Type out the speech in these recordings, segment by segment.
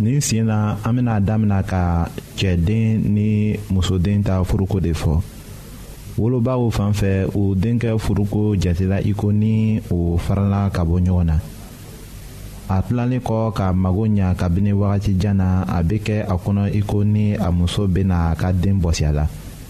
nin sen na an bɛna damina ka cɛden ni musoden ta furuko de fɔ wolobaw fan fɛ u denkɛ furuko jatela iko ni o farala ka bɔ ɲɔgɔn na a tilalen kɔ ka mago ɲa kabini wagati jan na a bɛ kɛ a kɔnɔ iko ni a muso bɛna a ka den bɔsiya la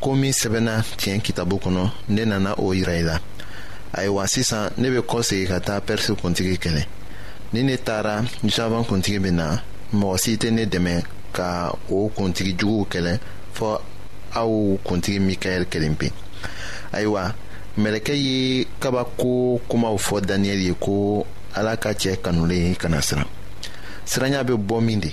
ko min sɛbɛnna tiɲɛ kitabu kɔnɔ ne nana o yira i la ayiwa sisan ne bɛ kɔ segin ka taa pɛrisi kuntigi kɛlɛ ni ne taara jaban kuntigi bɛ na mɔgɔ si tɛ ne dɛmɛ ka o kuntigi juguw kɛlɛ fɔ aw kuntigi mikaɛl kelen pe ayiwa mɛlɛkɛ ye kabako kumaw fɔ daniyɛli ye ko ala ka cɛ kanulen kana siran siranya bɛ bɔ min de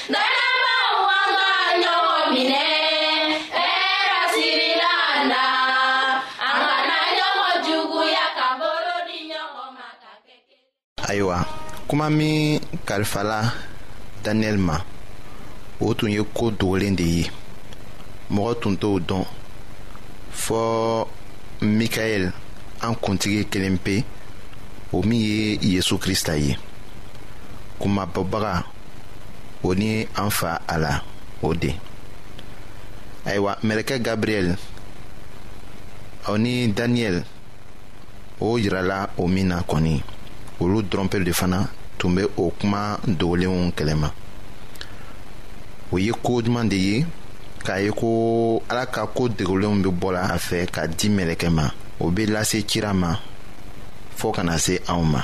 ayiwa kuma min kalifala daniyɛli ma o tun ye ko dogolen de ye mɔgɔ tun t'o dɔn fɔɔ mikaɛl an kuntigi kelen pe o min ye yezu krista ye kumabɔbaga o ni an fa a la o de ayiwa mɛlɛkɛ gabriyɛli o ni daniyɛli o yirala o min na kɔni olu dɔrɔnpere de fana tun bɛ o kuma dogolenw kɛlɛma o ye ko duman de ye k'a ye ko ala ka ko degulenw bɛ bɔ la a fɛ ka di mɛlɛkɛ ma o bɛ lase kira ma fɔɔ kana se anw ma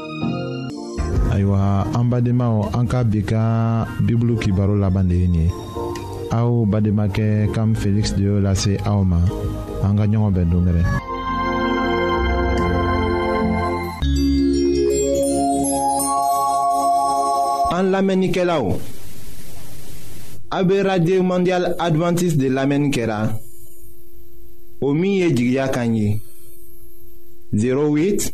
ayiwa an badenmaw an ka bi ka bibulu kibaro laban de ye nin ye aw bademakɛ kam feliksi de y'o lase aw ma an ka ɲɔgɔn bɛn dongɛrɛ an lamɛnnikɛlaw a bɛ radio mondial adventiste de lamɛnni kɛra o min ye jigiya kan ye 08